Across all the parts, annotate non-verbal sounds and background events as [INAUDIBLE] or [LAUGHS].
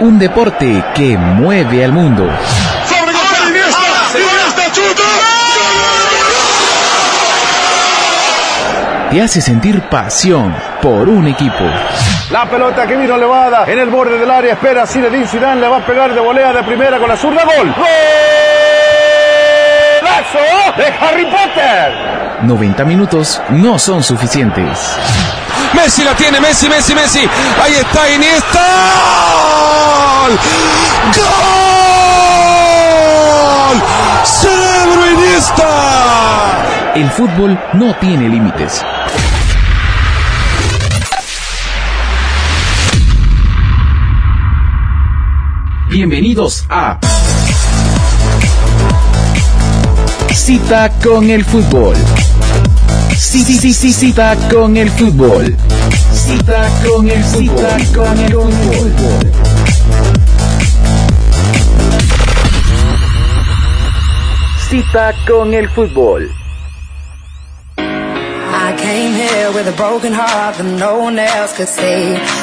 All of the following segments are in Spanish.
Un deporte que mueve al mundo. Te hace sentir pasión por un equipo. La pelota que vino elevada en el borde del área. Espera Zinedine Zidane. Le va a pegar de volea de primera con la zurda. Gol. ¡Golazo de Harry Potter! 90 minutos no son suficientes. Messi la tiene, Messi, Messi, Messi. Ahí está Iniesta. ¡Gol! ¡Cerebro Iniesta! El fútbol no tiene límites. Bienvenidos a Cita con el fútbol. Sí, sí, sí, cita con el fútbol. Cita con el cita con el fútbol. Cita con el fútbol. I came here with a broken heart that no one else could see.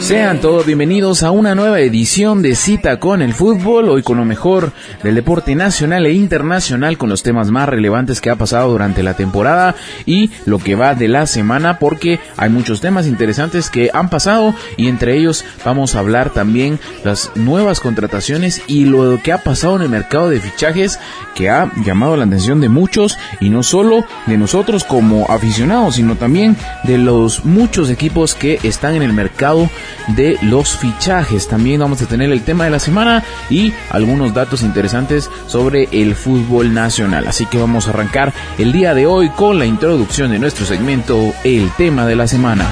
Sean todos bienvenidos a una nueva edición de Cita con el Fútbol, hoy con lo mejor del deporte nacional e internacional, con los temas más relevantes que ha pasado durante la temporada y lo que va de la semana, porque hay muchos temas interesantes que han pasado y entre ellos vamos a hablar también las nuevas contrataciones y lo que ha pasado en el mercado de fichajes que ha llamado la atención de muchos y no solo de nosotros como aficionados, sino también de los muchos equipos que están en el mercado de los fichajes. También vamos a tener el tema de la semana y algunos datos interesantes sobre el fútbol nacional. Así que vamos a arrancar el día de hoy con la introducción de nuestro segmento El tema de la semana.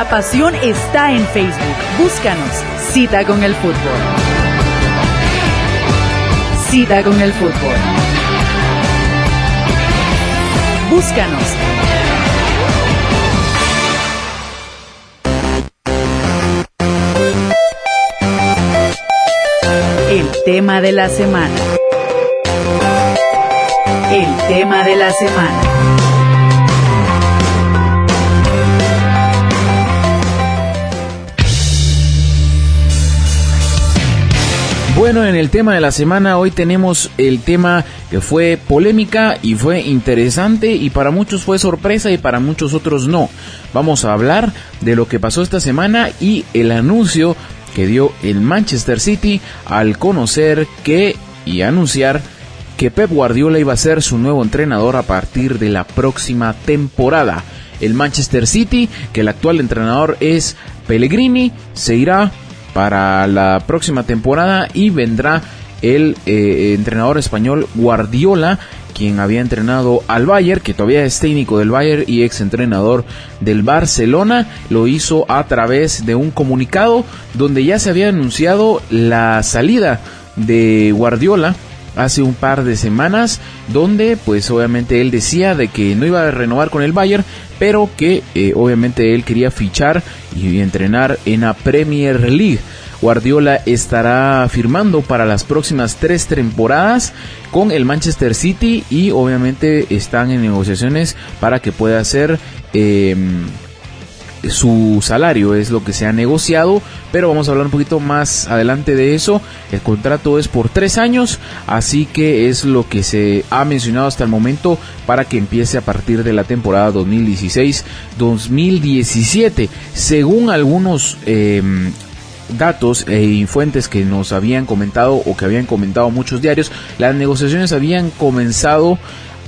La pasión está en Facebook. Búscanos. Cita con el fútbol. Cita con el fútbol. Búscanos. El tema de la semana. El tema de la semana. Bueno, en el tema de la semana hoy tenemos el tema que fue polémica y fue interesante y para muchos fue sorpresa y para muchos otros no. Vamos a hablar de lo que pasó esta semana y el anuncio que dio el Manchester City al conocer que y anunciar que Pep Guardiola iba a ser su nuevo entrenador a partir de la próxima temporada. El Manchester City, que el actual entrenador es Pellegrini, se irá para la próxima temporada y vendrá el eh, entrenador español Guardiola, quien había entrenado al Bayern, que todavía es técnico del Bayern y ex entrenador del Barcelona, lo hizo a través de un comunicado donde ya se había anunciado la salida de Guardiola hace un par de semanas donde pues obviamente él decía de que no iba a renovar con el Bayern pero que eh, obviamente él quería fichar y entrenar en la Premier League. Guardiola estará firmando para las próximas tres temporadas con el Manchester City y obviamente están en negociaciones para que pueda ser eh, su salario es lo que se ha negociado, pero vamos a hablar un poquito más adelante de eso. El contrato es por tres años, así que es lo que se ha mencionado hasta el momento para que empiece a partir de la temporada 2016-2017. Según algunos eh, datos y fuentes que nos habían comentado o que habían comentado muchos diarios, las negociaciones habían comenzado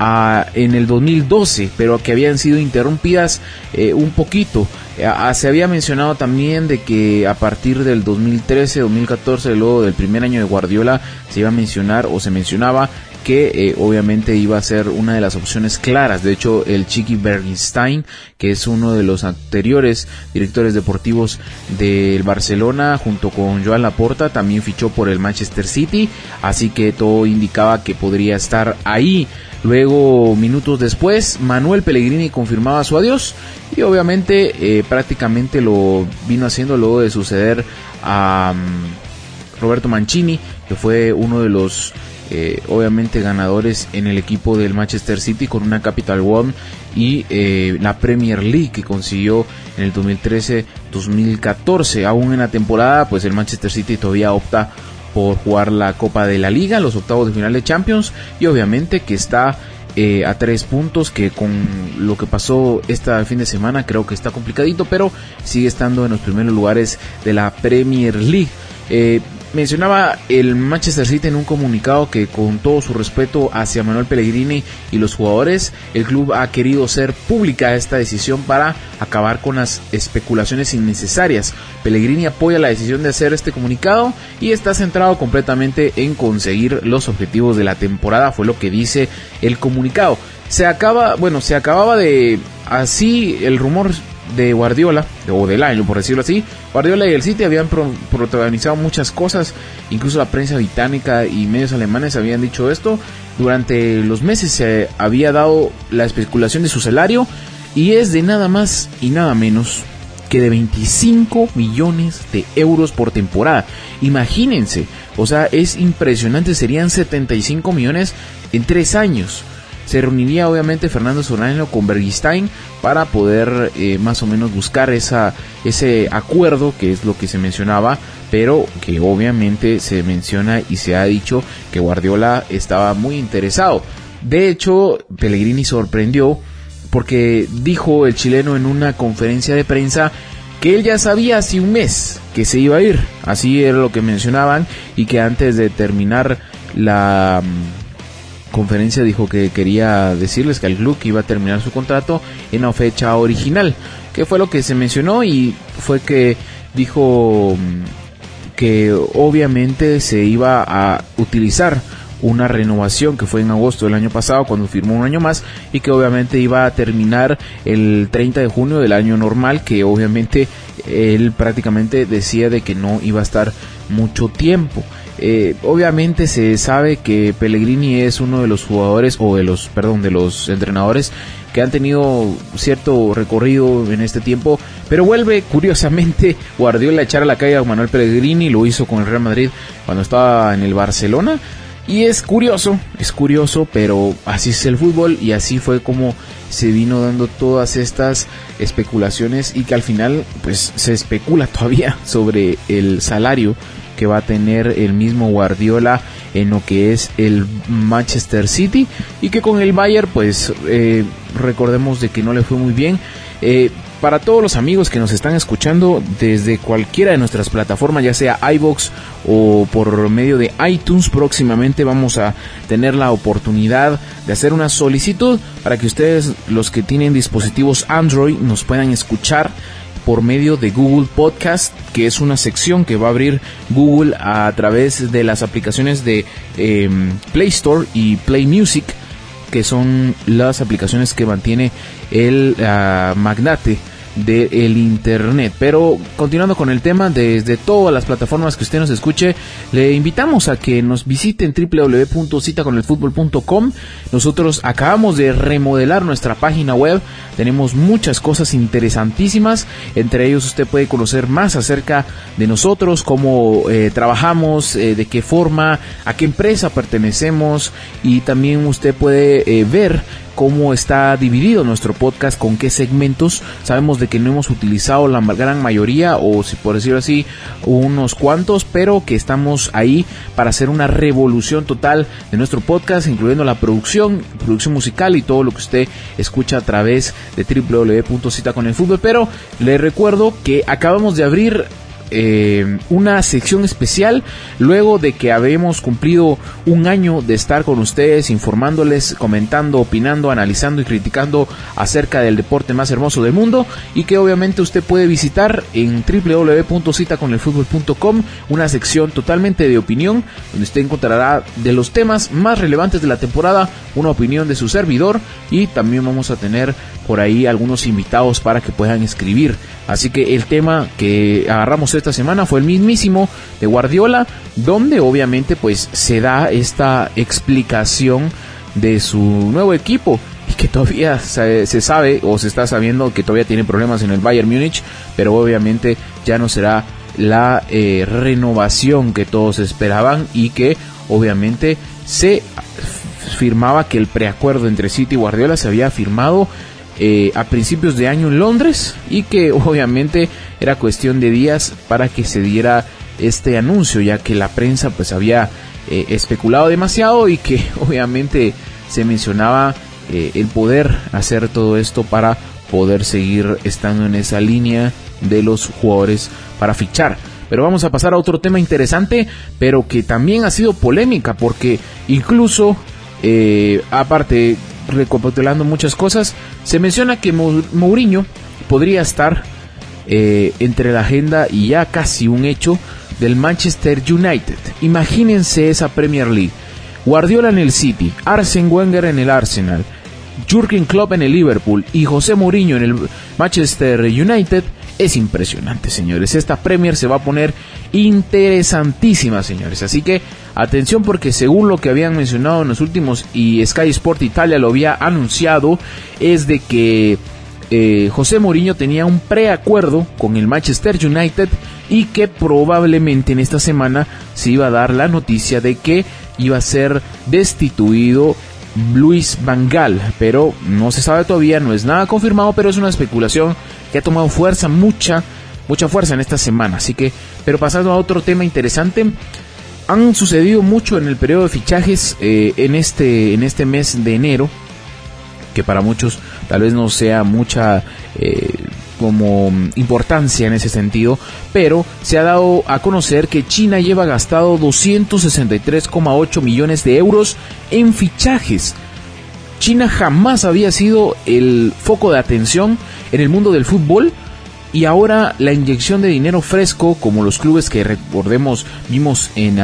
a, en el 2012, pero que habían sido interrumpidas eh, un poquito. Ah, se había mencionado también de que a partir del 2013, 2014, luego del primer año de Guardiola, se iba a mencionar o se mencionaba que eh, obviamente iba a ser una de las opciones claras. De hecho, el Chiqui Bergenstein, que es uno de los anteriores directores deportivos del Barcelona, junto con Joan Laporta, también fichó por el Manchester City, así que todo indicaba que podría estar ahí. Luego, minutos después, Manuel Pellegrini confirmaba su adiós y obviamente eh, prácticamente lo vino haciendo luego de suceder a mm, Roberto Mancini, que fue uno de los eh, obviamente ganadores en el equipo del Manchester City con una Capital One y eh, la Premier League que consiguió en el 2013-2014. Aún en la temporada, pues el Manchester City todavía opta por jugar la Copa de la Liga, los octavos de final de Champions y obviamente que está eh, a tres puntos que con lo que pasó este fin de semana creo que está complicadito pero sigue estando en los primeros lugares de la Premier League mencionaba el Manchester City en un comunicado que con todo su respeto hacia Manuel Pellegrini y los jugadores, el club ha querido hacer pública esta decisión para acabar con las especulaciones innecesarias. Pellegrini apoya la decisión de hacer este comunicado y está centrado completamente en conseguir los objetivos de la temporada, fue lo que dice el comunicado. Se acaba, bueno, se acababa de así el rumor de Guardiola, o del año por decirlo así, Guardiola y el City habían pro- protagonizado muchas cosas, incluso la prensa británica y medios alemanes habían dicho esto, durante los meses se había dado la especulación de su salario y es de nada más y nada menos que de 25 millones de euros por temporada. Imagínense, o sea, es impresionante, serían 75 millones en tres años. Se reuniría obviamente Fernando Solano con Bergistein para poder eh, más o menos buscar esa, ese acuerdo que es lo que se mencionaba, pero que obviamente se menciona y se ha dicho que Guardiola estaba muy interesado. De hecho, Pellegrini sorprendió porque dijo el chileno en una conferencia de prensa que él ya sabía hace un mes que se iba a ir, así era lo que mencionaban, y que antes de terminar la conferencia dijo que quería decirles que el club iba a terminar su contrato en la fecha original, que fue lo que se mencionó y fue que dijo mm, que obviamente se iba a utilizar una renovación que fue en agosto del año pasado cuando firmó un año más y que obviamente iba a terminar el 30 de junio del año normal que obviamente él prácticamente decía de que no iba a estar mucho tiempo. Eh, obviamente se sabe que Pellegrini es uno de los jugadores o de los perdón de los entrenadores que han tenido cierto recorrido en este tiempo, pero vuelve [LAUGHS] curiosamente Guardiola a echar a la calle a Manuel Pellegrini, lo hizo con el Real Madrid cuando estaba en el Barcelona y es curioso, es curioso, pero así es el fútbol y así fue como se vino dando todas estas especulaciones y que al final pues se especula [LAUGHS] todavía sobre el salario que va a tener el mismo Guardiola en lo que es el Manchester City. Y que con el Bayern pues eh, recordemos de que no le fue muy bien. Eh, para todos los amigos que nos están escuchando desde cualquiera de nuestras plataformas, ya sea iBox o por medio de iTunes, próximamente vamos a tener la oportunidad de hacer una solicitud para que ustedes, los que tienen dispositivos Android, nos puedan escuchar por medio de Google Podcast, que es una sección que va a abrir Google a través de las aplicaciones de eh, Play Store y Play Music que son las aplicaciones que mantiene el uh, magnate del internet. Pero continuando con el tema, desde todas las plataformas que usted nos escuche, le invitamos a que nos visiten www.citaconelfutbol.com. Nosotros acabamos de remodelar nuestra página web, tenemos muchas cosas interesantísimas, entre ellos usted puede conocer más acerca de nosotros, cómo eh, trabajamos, eh, de qué forma, a qué empresa pertenecemos y también usted puede eh, ver cómo está dividido nuestro podcast, con qué segmentos. Sabemos de que no hemos utilizado la gran mayoría, o si por decirlo así, unos cuantos, pero que estamos ahí para hacer una revolución total de nuestro podcast, incluyendo la producción, producción musical y todo lo que usted escucha a través de www.citaconelfutbol. Pero le recuerdo que acabamos de abrir eh, una sección especial luego de que habemos cumplido un año de estar con ustedes informándoles, comentando, opinando, analizando y criticando acerca del deporte más hermoso del mundo y que obviamente usted puede visitar en www.citaconelfutbol.com una sección totalmente de opinión donde usted encontrará de los temas más relevantes de la temporada una opinión de su servidor y también vamos a tener por ahí algunos invitados para que puedan escribir. Así que el tema que agarramos esta semana fue el mismísimo de Guardiola, donde obviamente pues se da esta explicación de su nuevo equipo y que todavía se, sabe o se está sabiendo que todavía tiene problemas en el Bayern Múnich, pero obviamente ya no será la eh, renovación que todos esperaban y que obviamente se firmaba que el preacuerdo entre City y Guardiola se había firmado eh, a principios de año en Londres y que [LAUGHS] obviamente era cuestión de días para que se diera este anuncio ya que la prensa pues había eh, especulado demasiado y que [LAUGHS] obviamente se mencionaba eh, el poder hacer todo esto para poder seguir estando en esa línea de los jugadores para fichar. Pero vamos a pasar a otro tema interesante, pero que también ha sido polémica, porque incluso, eh, aparte, recapitulando muchas cosas, se menciona que Mou- Mourinho podría estar eh, entre la agenda y ya casi un hecho del Manchester United. Imagínense esa Premier League. Guardiola en el City, Arsene Wenger en el Arsenal, Jurgen Klopp en el Liverpool y José Mourinho en el Manchester United es impresionante, señores. Esta Premier se va a poner interesantísima, señores. Así que atención porque según lo que habían mencionado en los últimos y Sky Sport Italia lo había anunciado, es de que eh, José Mourinho tenía un preacuerdo con el Manchester United y que probablemente en esta semana se iba a dar la noticia de que iba a ser destituido Luis Vangal, pero no se sabe todavía, no es nada confirmado, pero es una especulación que ha tomado fuerza, mucha, mucha fuerza en esta semana. Así que, pero pasando a otro tema interesante, han sucedido mucho en el periodo de fichajes eh, en este en este mes de enero, que para muchos tal vez no sea mucha eh, como importancia en ese sentido, pero se ha dado a conocer que China lleva gastado 263,8 millones de euros en fichajes. China jamás había sido el foco de atención en el mundo del fútbol y ahora la inyección de dinero fresco, como los clubes que recordemos vimos en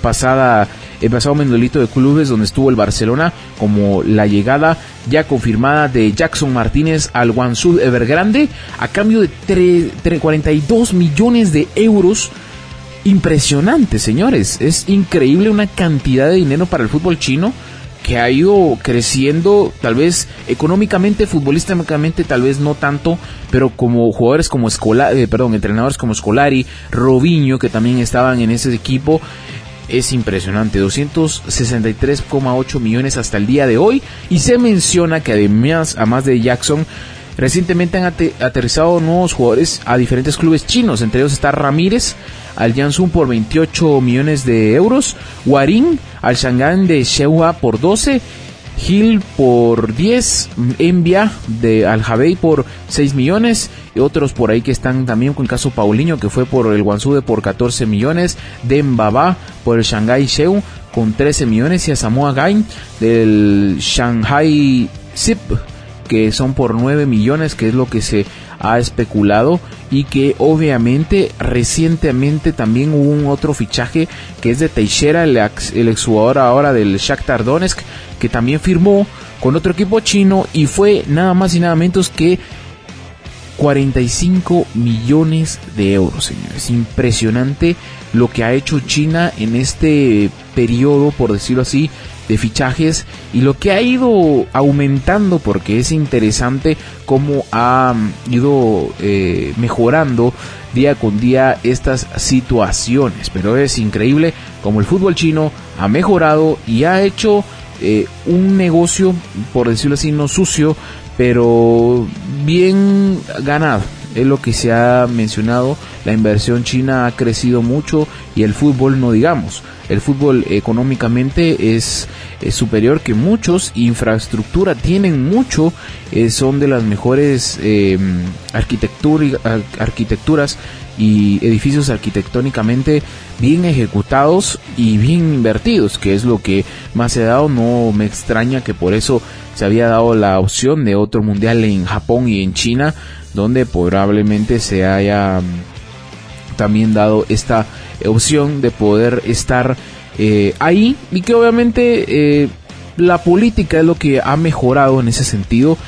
pasada el pasado menudito de clubes donde estuvo el Barcelona, como la llegada ya confirmada de Jackson Martínez al Guangzhou Evergrande a cambio de tre- tre- 42 millones de euros. Impresionante, señores. Es increíble una cantidad de dinero para el fútbol chino que ha ido creciendo, tal vez económicamente, futbolísticamente, tal vez no tanto, pero como jugadores como Escolari, perdón, entrenadores como Scolari, Robinho, que también estaban en ese equipo, es impresionante, 263,8 millones hasta el día de hoy, y se menciona que además, a más de Jackson, Recientemente han ate- aterrizado nuevos jugadores a diferentes clubes chinos, entre ellos está Ramírez al Jiangsu por 28 millones de euros, Warin al Shanghai de Shewa por 12, Gil por 10, Envia de Al Habei por 6 millones y otros por ahí que están también con el caso Paulinho que fue por el Guangzhou de por 14 millones, Dembaba por el Shanghai Sheu con 13 millones y a Samoa Gain del Shanghai Zip que son por 9 millones, que es lo que se ha especulado y que obviamente recientemente también hubo un otro fichaje que es de Teixeira, el, ex, el exjugador ahora del Shakhtar Donetsk, que también firmó con otro equipo chino y fue nada más y nada menos que 45 millones de euros, señores. Impresionante lo que ha hecho China en este periodo, por decirlo así, de fichajes y lo que ha ido aumentando porque es interesante cómo ha mm, ido eh, mejorando día con día estas situaciones. Pero es increíble como el fútbol chino ha mejorado y ha hecho eh, un negocio por decirlo así no sucio pero bien ganado. Es lo que se ha mencionado. La inversión china ha crecido mucho y el fútbol no digamos el fútbol económicamente es, superior que muchos, infraestructura tienen mucho, eh, son de las mejores ar- arquitecturas y edificios arquitectónicamente bien ejecutados y bien invertidos, que es lo que más se ha dado. No me extraña que por eso se había dado la opción de otro mundial en Japón y en China, donde probablemente se haya mm, también dado esta opción de poder estar eh, ahí y que obviamente eh, la política es lo que ha mejorado en ese sentido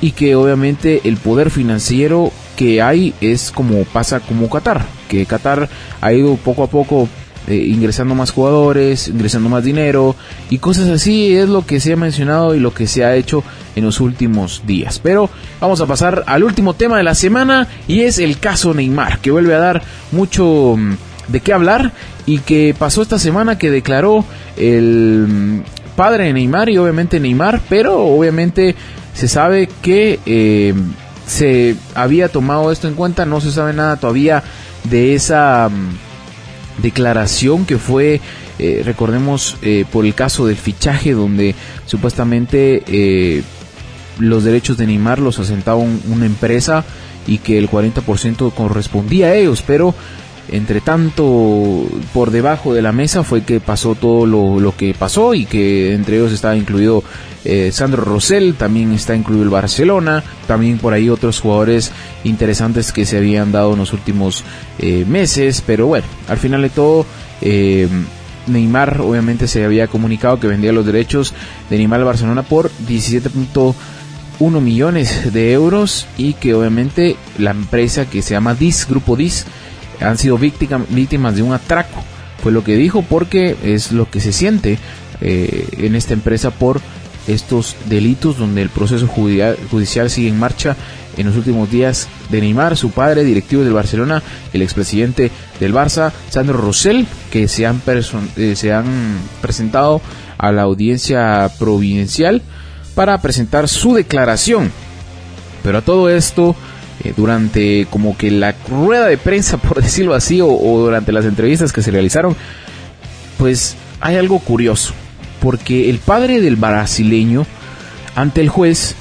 y que obviamente el poder financiero que hay es como pasa como Qatar, que Qatar ha ido poco a poco eh, ingresando más jugadores, ingresando más dinero y cosas así es lo que se ha mencionado y lo que se ha hecho en los últimos días. Pero vamos a pasar al último tema de la semana y es el caso Neymar, que vuelve a dar mucho mm, de qué hablar y que pasó esta semana que declaró el mm, padre de Neymar y obviamente Neymar, pero obviamente se sabe que eh, se había tomado esto en cuenta, no se sabe nada todavía de esa mm, declaración que fue, eh, recordemos, eh, por el caso del fichaje donde supuestamente los derechos de Neymar los asentaba un- una empresa y que el 40% correspondía a ellos, pero entre tanto por debajo de la mesa fue que pasó todo lo, lo que pasó y que entre ellos estaba incluido eh, Sandro Rosell, también está incluido el Barcelona, también por ahí otros jugadores interesantes que se habían dado en los últimos eh, meses, pero bueno, al final de todo eh, Neymar obviamente se había comunicado que vendía los derechos de Neymar al Barcelona por 17.1 millones de euros y que obviamente la empresa que se llama DIS, Grupo DIS, han sido víctima- víctimas de un atraco. Fue lo que dijo porque es lo que se siente eh, en esta empresa por estos delitos donde el proceso judicial, sigue en marcha en los últimos días de Neymar, su padre, directivo del Barcelona, el expresidente del Barça, Sandro Rosell, que se han, eh, se han presentado a la audiencia providencial para presentar su declaración. Pero a todo esto, eh, durante como que la rueda de prensa, [LAUGHS] por decirlo así, o, durante las entrevistas que se realizaron, pues hay algo curioso. Porque el padre del brasileño, ante el juez,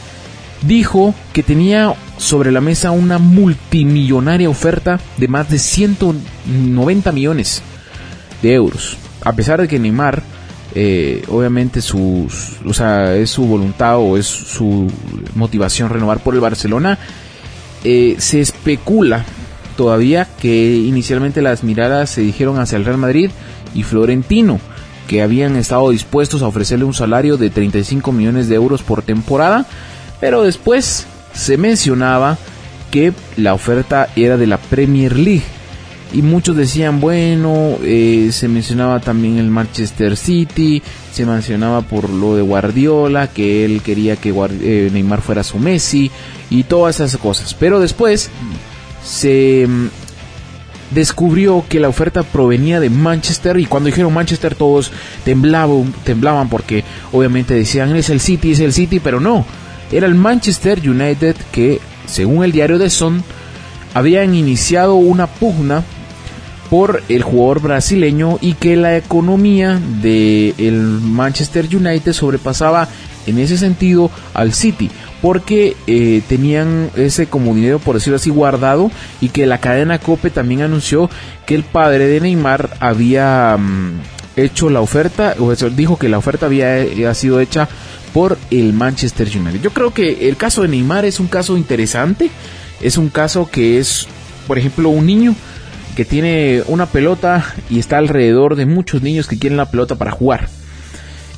dijo que tenía sobre la mesa una multimillonaria oferta de más de 190 millones de euros. A pesar de que Neymar, eh, obviamente sus, o sea, es su voluntad o es su motivación renovar por el Barcelona, eh, se especula todavía que inicialmente las miradas se dijeron hacia el Real Madrid y Florentino, que habían estado dispuestos a ofrecerle un salario de 35 millones de euros por temporada, pero después se mencionaba que la oferta era de la Premier League. Y muchos decían, bueno, eh, se mencionaba también el Manchester City, se mencionaba por lo de Guardiola, que él quería que Guard- eh, Neymar fuera su Messi y todas esas cosas. Pero después se mm, descubrió que la oferta provenía de Manchester y cuando dijeron Manchester todos temblaban, temblaban porque obviamente decían es el City, es el City, pero no, era el Manchester United que según el diario The Sun habían iniciado una pugna por el jugador brasileño y que la economía del el Manchester United sobrepasaba en ese sentido al City porque eh, tenían ese como dinero por decirlo así guardado y que la cadena Cope también anunció que el padre de Neymar había mm, hecho la oferta o eso, dijo que la oferta había sido hecha por el Manchester United. Yo creo que el caso de Neymar es un caso interesante, es un caso que es, por ejemplo, un niño que tiene una pelota y está alrededor de muchos niños que quieren la pelota para jugar.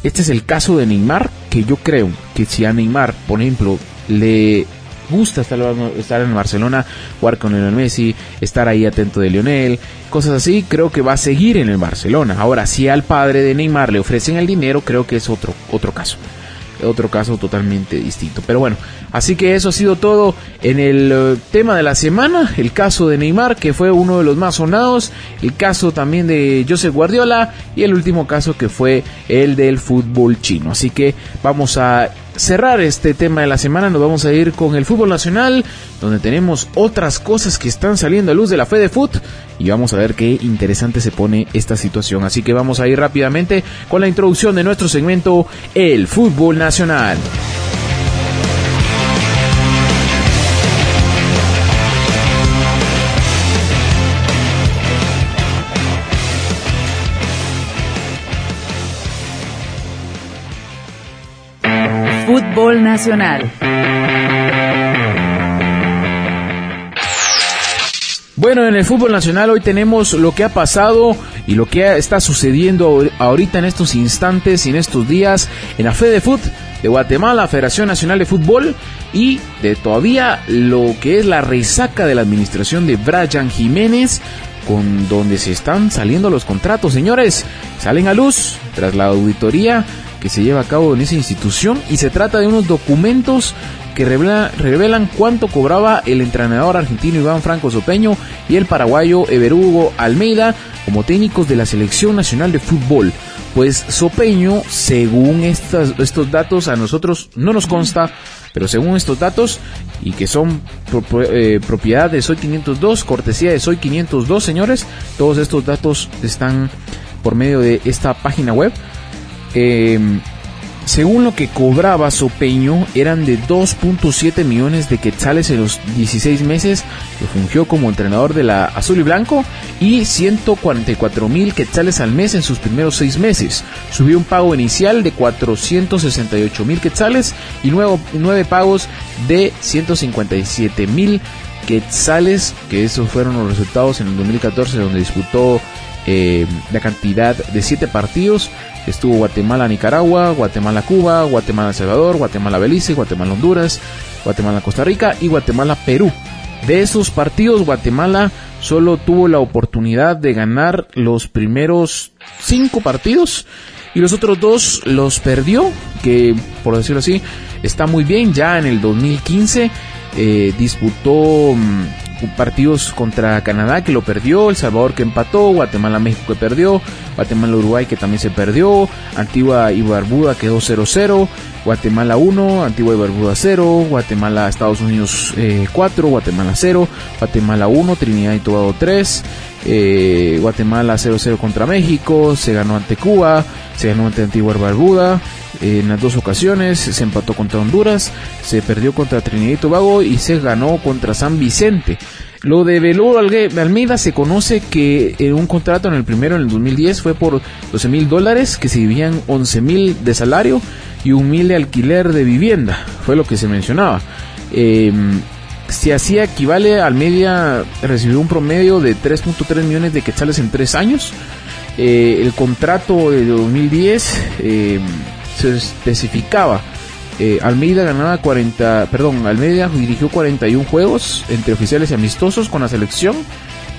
Este es el caso de Neymar, que yo creo que si a Neymar, por ejemplo, le gusta estar, en Barcelona, jugar con Lionel Messi, estar ahí atento de Lionel, cosas así, creo que va a seguir en el Barcelona. Ahora, si al padre de Neymar le ofrecen el dinero, creo que es otro, otro caso otro caso totalmente distinto. Pero bueno, así que eso ha sido todo en el eh, tema de la semana. El caso de Neymar, que fue uno de los más sonados. El caso también de Josep Guardiola. Y el último caso que fue el del fútbol chino. Así que vamos a cerrar este tema de la semana. Nos vamos a ir con el fútbol nacional, donde tenemos otras cosas que están saliendo a luz de la fe de foot. Y vamos a ver qué interesante se pone esta situación. Así que vamos a ir rápidamente con la introducción de nuestro segmento El fútbol nacional. Fútbol Nacional. Bueno, en el fútbol nacional hoy tenemos lo que ha pasado y lo que está sucediendo ahor- ahorita en estos instantes y en estos días en la Fede Foot de Guatemala, Federación Nacional de Fútbol y de todavía lo que es la resaca de la administración de Brian Jiménez con donde se están saliendo los contratos, señores, salen a luz tras la auditoría que se lleva a cabo en esa institución y se trata de unos documentos que revela- revelan cuánto cobraba el entrenador argentino Iván Franco Sopeño y el paraguayo Everugo Almeida como técnicos de la Selección Nacional de Fútbol. Pues Sopeño, según estos datos, a nosotros no nos consta, pero según estos datos, y que son pro- eh, propiedad de Soy 502, cortesía de Soy 502, señores, todos estos datos están por medio de esta página web. Eh, según lo que cobraba Sopeño, eran de 2.7 millones de quetzales en los 16 meses que fungió como entrenador de la Azul y Blanco y 144 mil quetzales al mes en sus primeros 6 meses. Subió un pago inicial de 468 mil quetzales y nuevo- nueve pagos de 157 mil quetzales, que esos fueron los resultados en el 2014 donde disputó eh, la cantidad de siete partidos. Estuvo Guatemala, Nicaragua, Guatemala, Cuba, Guatemala, El Salvador, Guatemala, Belice, Guatemala, Honduras, Guatemala, Costa Rica y Guatemala, Perú. De esos partidos, Guatemala solo tuvo la oportunidad de ganar los primeros cinco partidos y los otros dos los perdió, que por decirlo así, está muy bien. Ya en el 2015 eh, disputó mm, partidos contra Canadá que lo perdió, El Salvador que empató, Guatemala México que perdió, Guatemala Uruguay que también se perdió, Antigua y Barbuda quedó 0-0, Guatemala 1, Antigua y Barbuda 0, Guatemala Estados Unidos eh, 4, Guatemala 0, Guatemala 1, Trinidad y Tobago 3, eh, Guatemala 0-0 contra México, se ganó ante Cuba, se ganó ante Antigua y Barbuda, eh, en las dos ocasiones se empató contra Honduras, se perdió contra Trinidad y Tobago y se ganó contra San Vicente. Lo de Velour Almeida se conoce que en un contrato en el primero, en el 2010, fue por 12 mil dólares, que se dividían 11 mil de salario y un mil de alquiler de vivienda, fue lo que se mencionaba. Eh, si así equivale, Almeida recibió un promedio de 3.3 millones de quetzales en tres años. Eh, el contrato de 2010 eh, se especificaba. eh, Almeida ganaba 40, perdón, Almeida dirigió 41 juegos entre oficiales y amistosos con la selección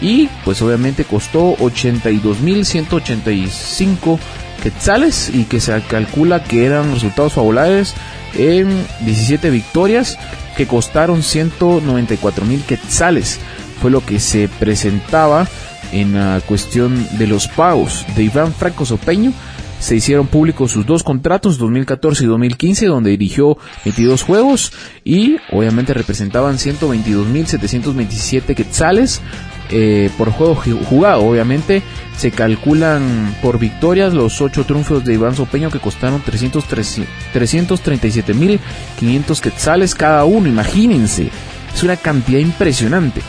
y pues obviamente costó 82.185 quetzales y que se calcula que eran resultados favorables en 17 victorias que costaron 194.000 quetzales. Fue lo que se presentaba en la cuestión de los pagos de Iván Franco Sopeño. Se hicieron públicos sus dos contratos, 2014 y 2015, donde dirigió 22 juegos y obviamente representaban 122.727 quetzales eh, por juego ju- jugado. Obviamente se calculan por victorias los 8 triunfos de Iván Sopeño que costaron 303 337.500 quetzales cada uno, imagínense. Es una cantidad impresionante.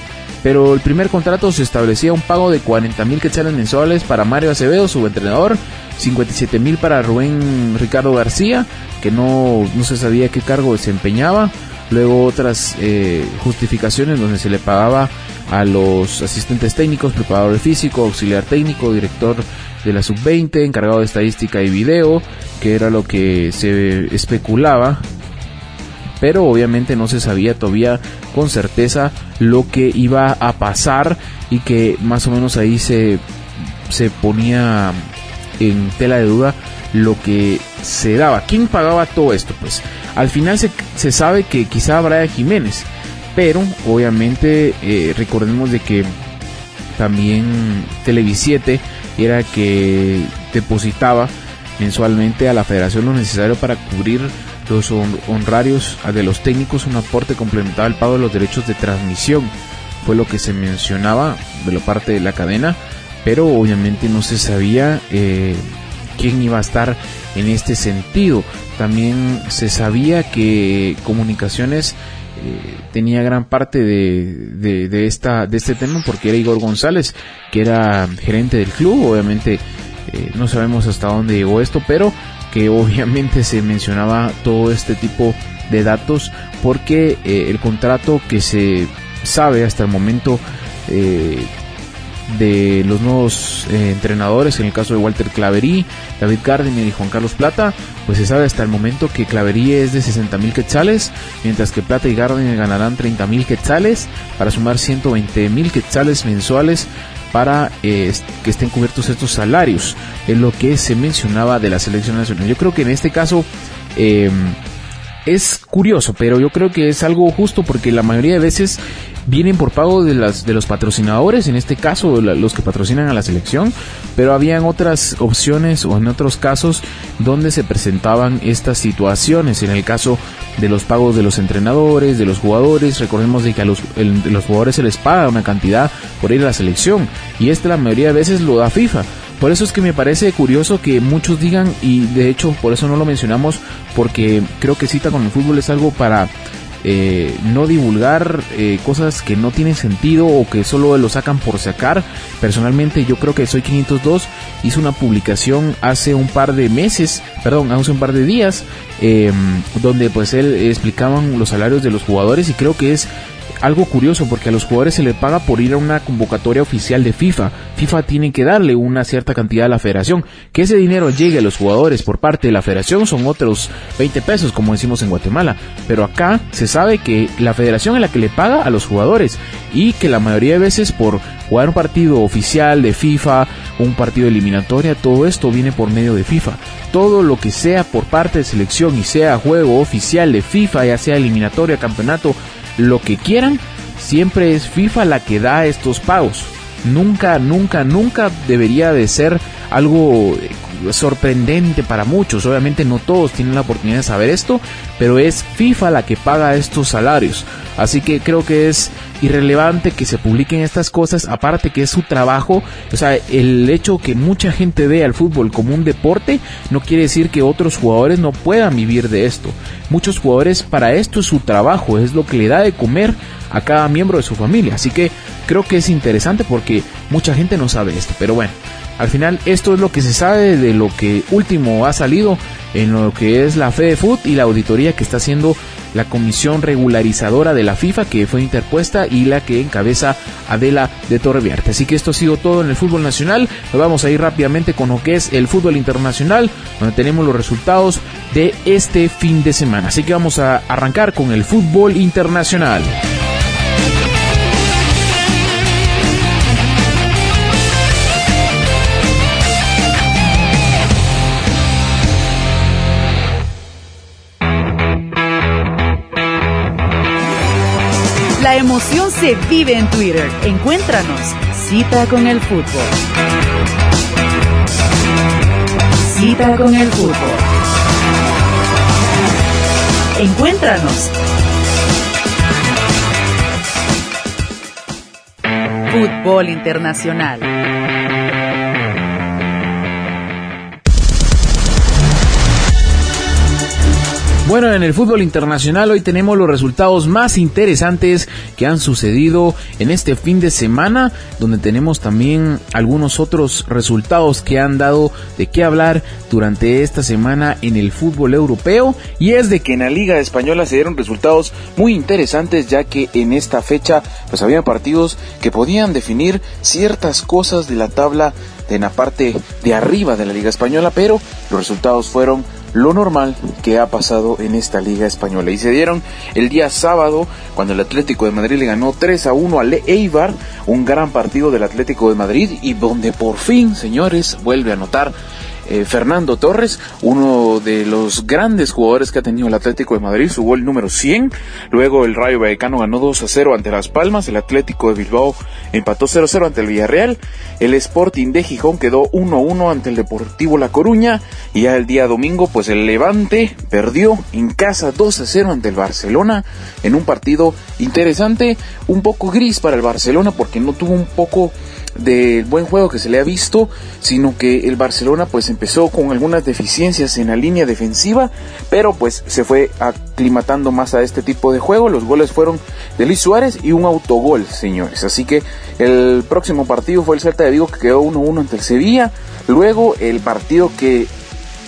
Pero el primer contrato se establecía un pago de 40.000 quetzales mensuales para Mario Acevedo, su entrenador, 57.000 para Rubén Ricardo García, que no, no se sabía qué cargo desempeñaba. Luego otras eh, justificaciones donde se le pagaba a los asistentes técnicos, preparador físico, auxiliar técnico, director de la sub-20, encargado de estadística y video, que era lo que se especulaba pero obviamente no se sabía todavía con certeza lo que iba a pasar y que más o menos ahí se, se ponía en tela de duda lo que se daba. ¿Quién pagaba todo esto? Pues al final se, se sabe que quizá Brian Jiménez, pero obviamente eh, recordemos de que también Televisiete era que depositaba mensualmente a la federación lo necesario para cubrir los hon- honrarios de los técnicos, un aporte complementado al pago de los derechos de transmisión. Fue lo que se mencionaba de la parte de la cadena, pero obviamente no se sabía eh, quién iba a estar en este sentido. También se sabía que comunicaciones eh, tenía gran parte de, de, de esta, de este tema porque era Igor González, que era gerente del club, obviamente eh, no sabemos hasta dónde llegó esto, pero que obviamente se mencionaba todo este tipo de datos porque eh, el contrato que se sabe hasta el momento eh, de los nuevos eh, entrenadores, en el caso de Walter Claverí, David Gardiner y Juan Carlos Plata, pues se sabe hasta el momento que Claverí es de 60 mil quetzales, mientras que Plata y Gardiner ganarán 30 mil quetzales para sumar 120 mil quetzales mensuales para eh, que estén cubiertos estos salarios, es lo que se mencionaba de la selección nacional. Yo creo que en este caso eh, es curioso, pero yo creo que es algo justo porque la mayoría de veces vienen por pago de las de los patrocinadores, en este caso los que patrocinan a la selección, pero habían otras opciones o en otros casos donde se presentaban estas situaciones, en el caso de los pagos de los entrenadores, de los jugadores, recordemos de que a los, el- los jugadores se les paga una cantidad por ir a la selección y este la mayoría de veces lo da FIFA. Por eso es que me parece curioso que muchos digan, y de hecho por eso no lo mencionamos, porque creo que cita con el fútbol es algo para eh, no divulgar eh, cosas que no tienen sentido o que solo lo sacan por sacar. Personalmente yo creo que Soy 502 hizo una publicación hace un par de meses, perdón, hace un par de días, eh, donde pues él explicaban los salarios de los jugadores y creo que es algo curioso porque a los jugadores se les paga por ir a una convocatoria oficial de FIFA. FIFA tiene que darle una cierta cantidad a la federación. Que ese dinero llegue a los jugadores por parte de la federación son otros 20 pesos, como decimos en Guatemala. Pero acá se sabe que la federación es la que le paga a los jugadores y que la mayoría de veces por jugar un partido oficial de FIFA, un partido eliminatoria, todo esto viene por medio de FIFA. Todo lo que sea por parte de selección y sea juego oficial de FIFA, ya sea eliminatoria, campeonato, lo que quieran, siempre es FIFA la que da estos pagos. Nunca, nunca, nunca debería de ser algo eh, sorprendente para muchos. Obviamente no todos tienen la oportunidad de saber esto, pero es FIFA la que paga estos salarios. Así que creo que es irrelevante que se publiquen estas cosas, aparte que es su trabajo, o sea, el hecho que mucha gente vea el fútbol como un deporte no quiere decir que otros jugadores no puedan vivir de esto. Muchos jugadores para esto es su trabajo, es lo que le da de comer a cada miembro de su familia, así que creo que es interesante porque mucha gente no sabe esto, pero bueno, al final esto es lo que se sabe de lo que último ha salido en lo que es la FedeFoot y la auditoría que está haciendo la comisión regularizadora de la FIFA que fue interpuesta y la que encabeza Adela de Torreviarte. Así que esto ha sido todo en el fútbol nacional. Nos vamos a ir rápidamente con lo que es el fútbol internacional, donde tenemos los resultados de este fin de semana. Así que vamos a arrancar con el fútbol internacional. Emoción se vive en Twitter. Encuéntranos. Cita con el fútbol. Cita con el fútbol. Encuéntranos. Fútbol Internacional. Bueno, en el fútbol internacional hoy tenemos los resultados más interesantes que han sucedido en este fin de semana, donde tenemos también algunos otros resultados que han dado de qué hablar durante esta semana en el fútbol europeo. Y es de que en la Liga Española se dieron resultados muy interesantes, ya que en esta fecha pues había partidos que podían definir ciertas cosas de la tabla en la parte de arriba de la Liga Española, pero los resultados fueron lo normal que ha pasado en esta liga española. Y se dieron el día sábado cuando el Atlético de Madrid le ganó 3 a 1 al Eibar, un gran partido del Atlético de Madrid y donde por fin, señores, vuelve a anotar eh, Fernando Torres, uno de los grandes jugadores que ha tenido el Atlético de Madrid, su gol número 100. Luego el Rayo Vallecano ganó 2 a 0 ante Las Palmas, el Atlético de Bilbao empató 0 a 0 ante el Villarreal, el Sporting de Gijón quedó 1 a 1 ante el Deportivo La Coruña y ya el día domingo pues el Levante perdió en casa 2 a 0 ante el Barcelona en un partido interesante, un poco gris para el Barcelona porque no tuvo un poco del buen juego que se le ha visto, sino que el Barcelona pues empezó con algunas deficiencias en la línea defensiva, pero pues se fue aclimatando más a este tipo de juego. Los goles fueron de Luis Suárez y un autogol, señores. Así que el próximo partido fue el Celta de Vigo que quedó 1-1 ante el Sevilla. Luego el partido que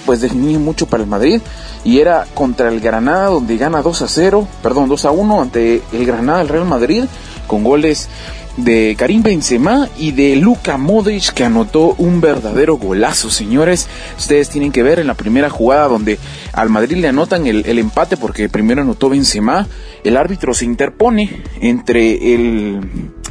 pues definía mucho para el Madrid y era contra el Granada donde gana 2 a 0, perdón, 2 a 1 ante el Granada, el Real Madrid, con goles de Karim Benzema y de Luka Modric que anotó un verdadero golazo, señores. Ustedes tienen que ver en la primera jugada donde al Madrid le anotan el, el empate porque primero anotó Benzema, el árbitro se interpone entre el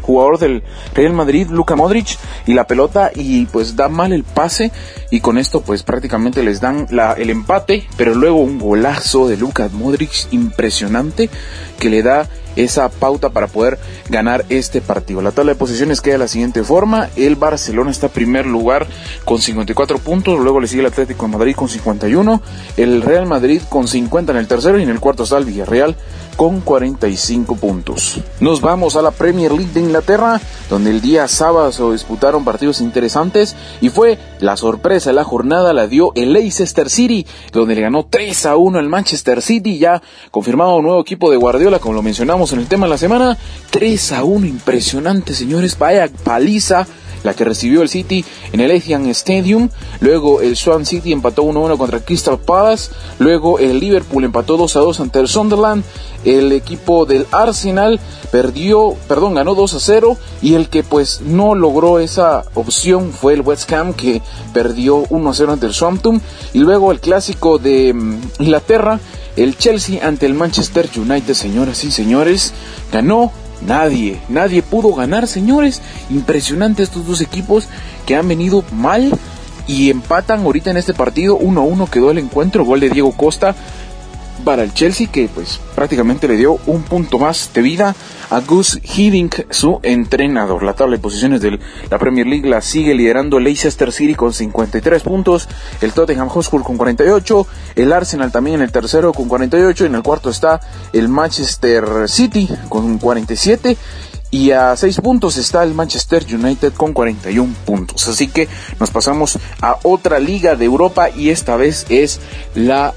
jugador del Real Madrid, Luka Modric, y la pelota y pues da mal el pase y con esto pues prácticamente les dan la, el empate, pero luego un golazo de Luka Modric impresionante que le da esa pauta para poder ganar este partido. La tabla de posiciones queda de la siguiente forma. El Barcelona está en primer lugar con 54 puntos, luego le sigue el Atlético de Madrid con 51, el Real Madrid con 50 en el tercero y en el cuarto está el Villarreal con 45 puntos. Nos vamos a la Premier League de Inglaterra, donde el día sábado se disputaron partidos interesantes y fue la sorpresa de la jornada la dio el Leicester City, donde le ganó 3 a 1 al Manchester City, ya confirmado un nuevo equipo de Guardiola, como lo mencionamos en el tema de la semana, 3 a 1 impresionante, señores, vaya paliza la que recibió el City en el Etihad Stadium, luego el Swan City empató 1-1 contra Crystal Palace, luego el Liverpool empató 2-2 ante el Sunderland, el equipo del Arsenal perdió, perdón, ganó 2-0 y el que pues no logró esa opción fue el West Ham que perdió 1-0 ante el Swampton y luego el clásico de mm, Inglaterra, el Chelsea ante el Manchester United, señoras y señores, ganó Nadie, nadie pudo ganar, señores. Impresionante estos dos equipos que han venido mal y empatan ahorita en este partido. 1-1 quedó el encuentro, gol de Diego Costa para el Chelsea que pues prácticamente le dio un punto más de vida a Gus Hiddink, su entrenador. La tabla de posiciones de la Premier League la sigue liderando Leicester City con 53 puntos, el Tottenham Hotspur con 48, el Arsenal también en el tercero con 48, en el cuarto está el Manchester City con 47 y a 6 puntos está el Manchester United con 41 puntos. Así que nos pasamos a otra liga de Europa y esta vez es la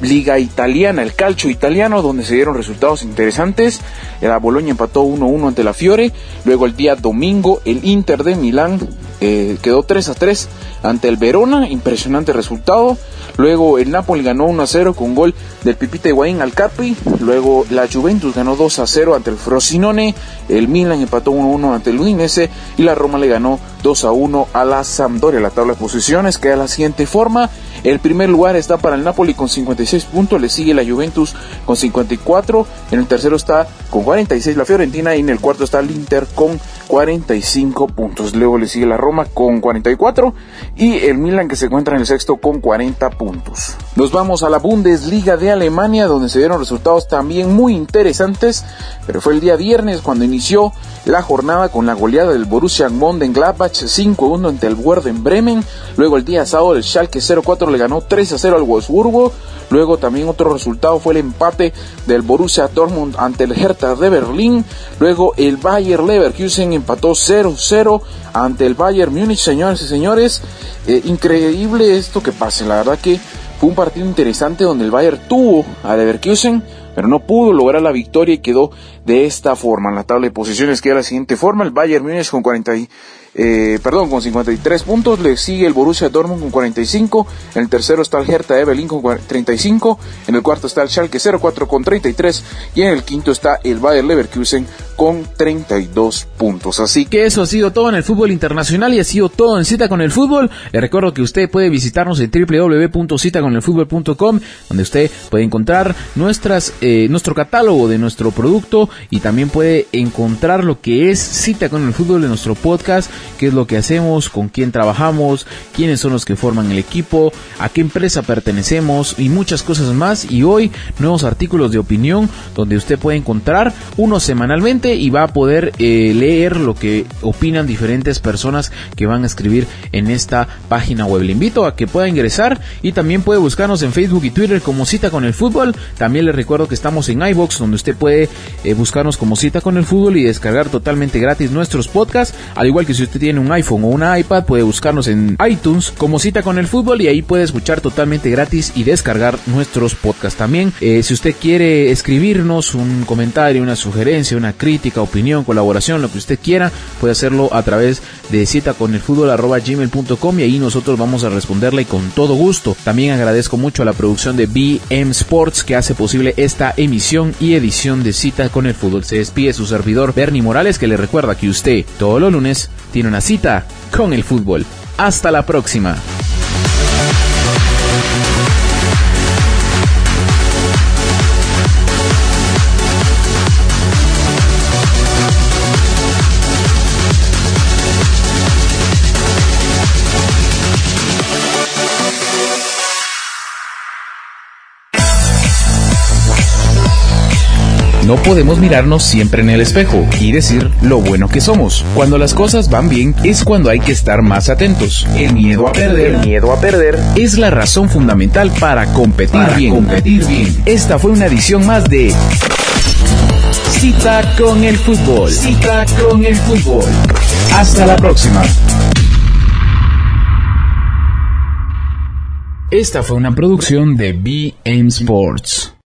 Liga Italiana, el calcio italiano, donde se dieron resultados interesantes. La Boloña empató 1-1 ante la Fiore. Luego el día domingo el Inter de Milán eh, quedó 3-3 ante el Verona. Impresionante resultado. Luego el Napoli ganó 1-0 con gol del Pipita Higuaín al Capri. Luego la Juventus ganó 2-0 ante el Frosinone. El Milan empató 1-1 ante el Udinese. Y la Roma le ganó 2-1 a la Sampdoria. La tabla de posiciones queda de la siguiente forma. El primer lugar está para el Napoli con 56 puntos, le sigue la Juventus con 54, en el tercero está con 46 la Fiorentina y en el cuarto está el Inter con 45 puntos. Luego le sigue la Roma con 44 y el Milan que se encuentra en el sexto con 40 puntos. Nos vamos a la Bundesliga de Alemania donde se dieron resultados también muy interesantes, pero fue el día viernes cuando inició la jornada con la goleada del Borussia Mönchengladbach 5-1 ante el Werder Bremen. Luego el día sábado el Schalke 0-4 le ganó 3-0 al Wolfsburgo. Luego también otro resultado fue el empate del Borussia Dortmund ante el Hertha de Berlín. Luego el Bayer Leverkusen empató 0-0 ante el Bayern Múnich, señores y señores. Eh, increíble esto que pase, la verdad que fue un partido interesante donde el Bayern tuvo a Leverkusen, pero no pudo lograr la victoria y quedó de esta forma. En la tabla de posiciones queda de la siguiente forma, el Bayern Múnich con 40 y, eh, perdón, con 53 puntos, le sigue el Borussia Dortmund con 45, en el tercero está el Hertha de Berlín con 35, en el cuarto está el Schalke 04 con 33 y en el quinto está el Bayer Leverkusen con 32 puntos. Así que eso ha sido todo en el fútbol internacional y ha sido todo en Cita con el Fútbol. Le recuerdo que usted puede visitarnos en www.citaconelfutbol.com donde usted puede encontrar nuestras, eh, nuestro catálogo de nuestro producto y también puede encontrar lo que es Cita con el Fútbol de nuestro podcast, qué es lo que hacemos, con quién trabajamos, quiénes son los que forman el equipo, a qué empresa pertenecemos y muchas cosas más. Y hoy nuevos artículos de opinión donde usted puede encontrar uno semanalmente y va a poder eh, leer lo que opinan diferentes personas que van a escribir en esta página web. Le invito a que pueda ingresar y también puede buscarnos en Facebook y Twitter como Cita con el Fútbol. También le recuerdo que estamos en iBox donde usted puede eh, buscarnos como Cita con el Fútbol y descargar totalmente gratis nuestros podcasts. Al igual que si usted tiene un iPhone o una iPad puede buscarnos en iTunes como Cita con el Fútbol y ahí puede escuchar totalmente gratis y descargar nuestros podcasts. También eh, si usted quiere escribirnos un comentario, una sugerencia, una crítica, opinión, colaboración, lo que usted quiera, puede hacerlo a través de cita con el fútbol gmail.com y ahí nosotros vamos a responderle con todo gusto. También agradezco mucho a la producción de BM Sports que hace posible esta emisión y edición de cita con el fútbol. Se despide su servidor Bernie Morales que le recuerda que usted todos los lunes tiene una cita con el fútbol. Hasta la próxima. No podemos mirarnos siempre en el espejo y decir lo bueno que somos. Cuando las cosas van bien es cuando hay que estar más atentos. El miedo a perder, el miedo a perder es la razón fundamental para competir Para bien. competir bien. Esta fue una edición más de Cita con el fútbol. Cita con el fútbol. Hasta la próxima. Esta fue una producción de BM Sports.